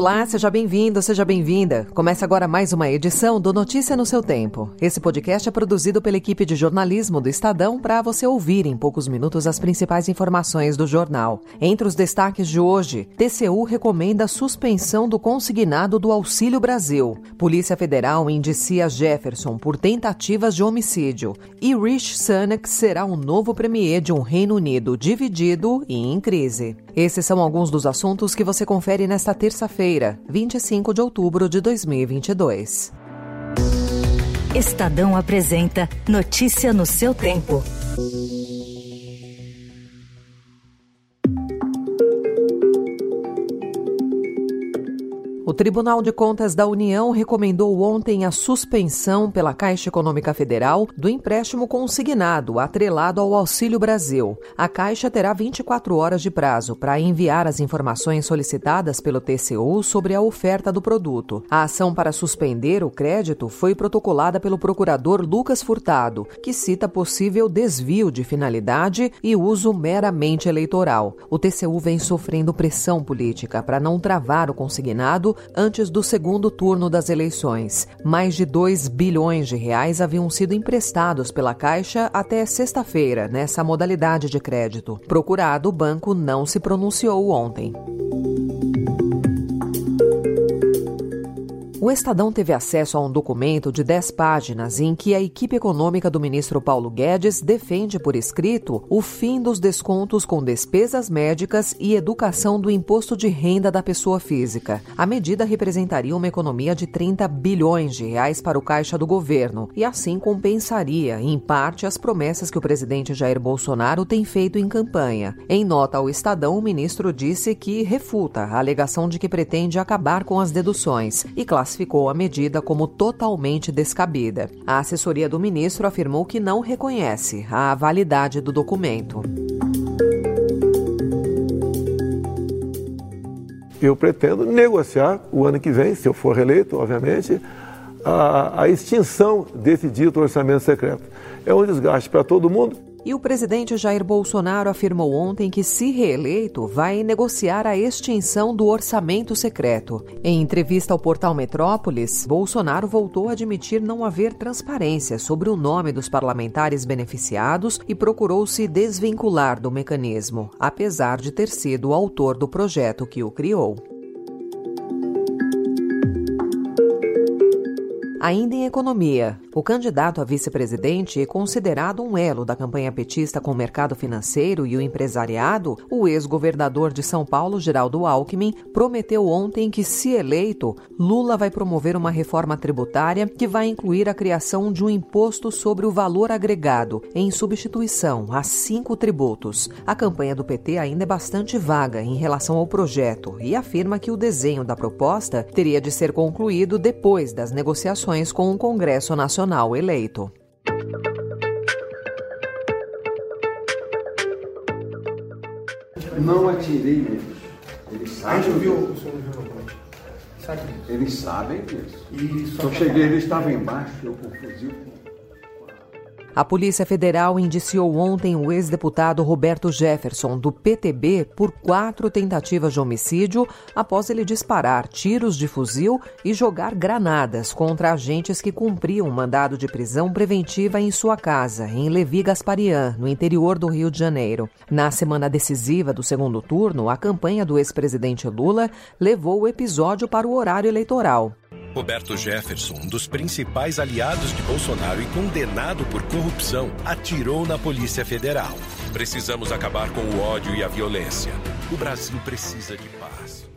Olá, seja bem-vindo, seja bem-vinda. Começa agora mais uma edição do Notícia no seu Tempo. Esse podcast é produzido pela equipe de jornalismo do Estadão para você ouvir em poucos minutos as principais informações do jornal. Entre os destaques de hoje, TCU recomenda a suspensão do consignado do Auxílio Brasil. Polícia Federal indicia Jefferson por tentativas de homicídio. E Rich Sunak será o novo premier de um Reino Unido dividido e em crise. Esses são alguns dos assuntos que você confere nesta terça-feira, 25 de outubro de 2022. Estadão apresenta Notícia no seu tempo. O Tribunal de Contas da União recomendou ontem a suspensão pela Caixa Econômica Federal do empréstimo consignado atrelado ao Auxílio Brasil. A Caixa terá 24 horas de prazo para enviar as informações solicitadas pelo TCU sobre a oferta do produto. A ação para suspender o crédito foi protocolada pelo procurador Lucas Furtado, que cita possível desvio de finalidade e uso meramente eleitoral. O TCU vem sofrendo pressão política para não travar o consignado antes do segundo turno das eleições. Mais de 2 bilhões de reais haviam sido emprestados pela Caixa até sexta-feira nessa modalidade de crédito. Procurado, o banco não se pronunciou ontem. O Estadão teve acesso a um documento de 10 páginas em que a equipe econômica do ministro Paulo Guedes defende por escrito o fim dos descontos com despesas médicas e educação do imposto de renda da pessoa física. A medida representaria uma economia de 30 bilhões de reais para o caixa do governo e assim compensaria, em parte, as promessas que o presidente Jair Bolsonaro tem feito em campanha. Em nota ao Estadão, o ministro disse que refuta a alegação de que pretende acabar com as deduções e classificou classificou a medida como totalmente descabida. A assessoria do ministro afirmou que não reconhece a validade do documento. Eu pretendo negociar o ano que vem, se eu for reeleito, obviamente, a, a extinção desse dito orçamento secreto. É um desgaste para todo mundo e o presidente Jair Bolsonaro afirmou ontem que, se reeleito, vai negociar a extinção do orçamento secreto. Em entrevista ao portal Metrópolis, Bolsonaro voltou a admitir não haver transparência sobre o nome dos parlamentares beneficiados e procurou se desvincular do mecanismo, apesar de ter sido o autor do projeto que o criou. Ainda em economia, o candidato a vice-presidente é considerado um elo da campanha petista com o mercado financeiro e o empresariado. O ex-governador de São Paulo, Geraldo Alckmin, prometeu ontem que, se eleito, Lula vai promover uma reforma tributária que vai incluir a criação de um imposto sobre o valor agregado, em substituição a cinco tributos. A campanha do PT ainda é bastante vaga em relação ao projeto e afirma que o desenho da proposta teria de ser concluído depois das negociações com o Congresso Nacional eleito. Não atirei neles. Eles sabem. A gente viu o senhor viu Sabe? Eles sabem disso. E eu cheguei, ele estava embaixo, eu com o fuzil a Polícia Federal indiciou ontem o ex-deputado Roberto Jefferson, do PTB, por quatro tentativas de homicídio após ele disparar tiros de fuzil e jogar granadas contra agentes que cumpriam um mandado de prisão preventiva em sua casa, em Levi Gasparian, no interior do Rio de Janeiro. Na semana decisiva do segundo turno, a campanha do ex-presidente Lula levou o episódio para o horário eleitoral. Roberto Jefferson, um dos principais aliados de Bolsonaro e condenado por corrupção, atirou na Polícia Federal. Precisamos acabar com o ódio e a violência. O Brasil precisa de paz.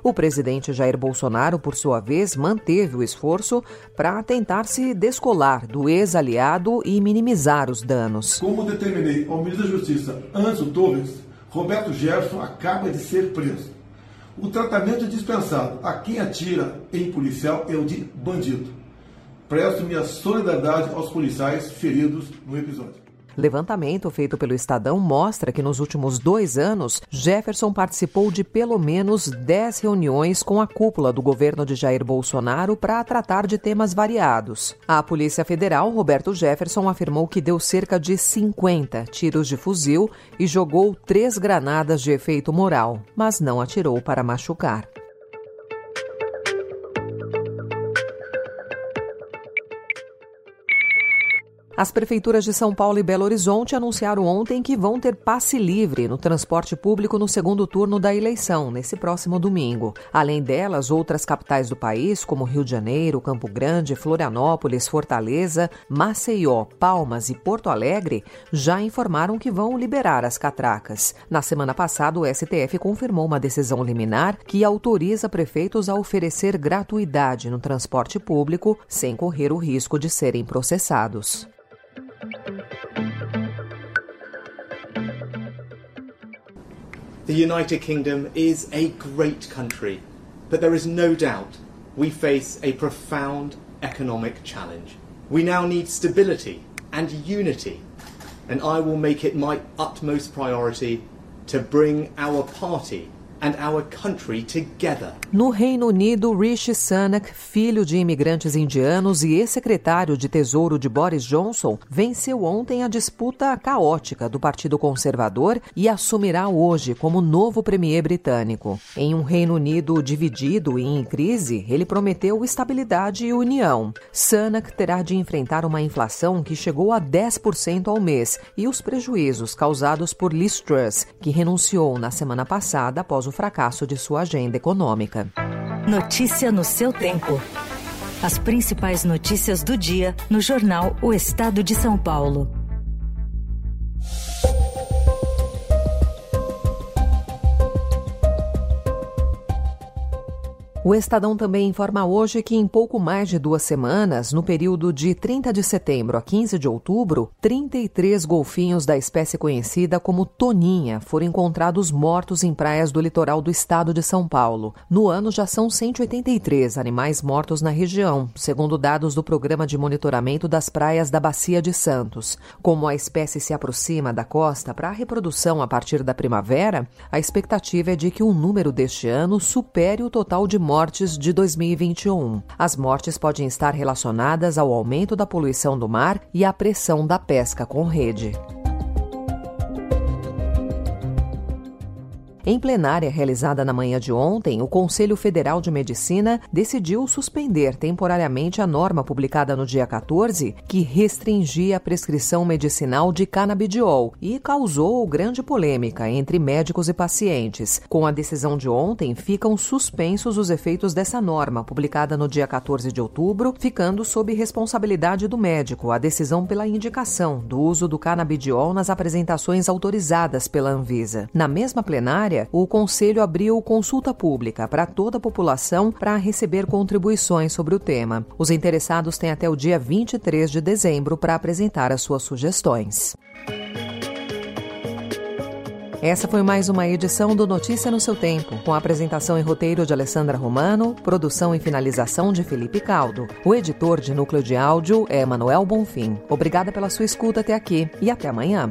O presidente Jair Bolsonaro, por sua vez, manteve o esforço para tentar se descolar do ex-aliado e minimizar os danos. Como determinei ao ministro da Justiça, Anzo Torres, Roberto Jefferson acaba de ser preso. O tratamento dispensado a quem atira em policial é o de bandido. Presto minha solidariedade aos policiais feridos no episódio. Levantamento feito pelo Estadão mostra que nos últimos dois anos, Jefferson participou de pelo menos 10 reuniões com a cúpula do governo de Jair Bolsonaro para tratar de temas variados. A Polícia Federal, Roberto Jefferson, afirmou que deu cerca de 50 tiros de fuzil e jogou três granadas de efeito moral, mas não atirou para machucar. As prefeituras de São Paulo e Belo Horizonte anunciaram ontem que vão ter passe livre no transporte público no segundo turno da eleição, nesse próximo domingo. Além delas, outras capitais do país, como Rio de Janeiro, Campo Grande, Florianópolis, Fortaleza, Maceió, Palmas e Porto Alegre, já informaram que vão liberar as catracas. Na semana passada, o STF confirmou uma decisão liminar que autoriza prefeitos a oferecer gratuidade no transporte público sem correr o risco de serem processados. The United Kingdom is a great country, but there is no doubt we face a profound economic challenge. We now need stability and unity, and I will make it my utmost priority to bring our party and our country together. No Reino Unido, Rishi Sunak, filho de imigrantes indianos e ex-secretário de Tesouro de Boris Johnson, venceu ontem a disputa caótica do Partido Conservador e assumirá hoje como novo premier britânico. Em um Reino Unido dividido e em crise, ele prometeu estabilidade e união. Sunak terá de enfrentar uma inflação que chegou a 10% ao mês e os prejuízos causados por Liz Truss, que renunciou na semana passada após o fracasso de sua agenda econômica. Notícia no seu tempo. As principais notícias do dia no jornal O Estado de São Paulo. O Estadão também informa hoje que em pouco mais de duas semanas, no período de 30 de setembro a 15 de outubro, 33 golfinhos da espécie conhecida como toninha foram encontrados mortos em praias do litoral do estado de São Paulo. No ano já são 183 animais mortos na região, segundo dados do Programa de Monitoramento das Praias da Bacia de Santos. Como a espécie se aproxima da costa para a reprodução a partir da primavera, a expectativa é de que o número deste ano supere o total de mortes mortes de 2021. As mortes podem estar relacionadas ao aumento da poluição do mar e à pressão da pesca com rede. Em plenária realizada na manhã de ontem, o Conselho Federal de Medicina decidiu suspender temporariamente a norma publicada no dia 14 que restringia a prescrição medicinal de canabidiol e causou grande polêmica entre médicos e pacientes. Com a decisão de ontem, ficam suspensos os efeitos dessa norma publicada no dia 14 de outubro, ficando sob responsabilidade do médico a decisão pela indicação do uso do canabidiol nas apresentações autorizadas pela Anvisa. Na mesma plenária, o Conselho abriu consulta pública para toda a população para receber contribuições sobre o tema. Os interessados têm até o dia 23 de dezembro para apresentar as suas sugestões. Essa foi mais uma edição do Notícia no seu Tempo, com apresentação e roteiro de Alessandra Romano, produção e finalização de Felipe Caldo. O editor de núcleo de áudio é Manuel Bonfim. Obrigada pela sua escuta até aqui e até amanhã.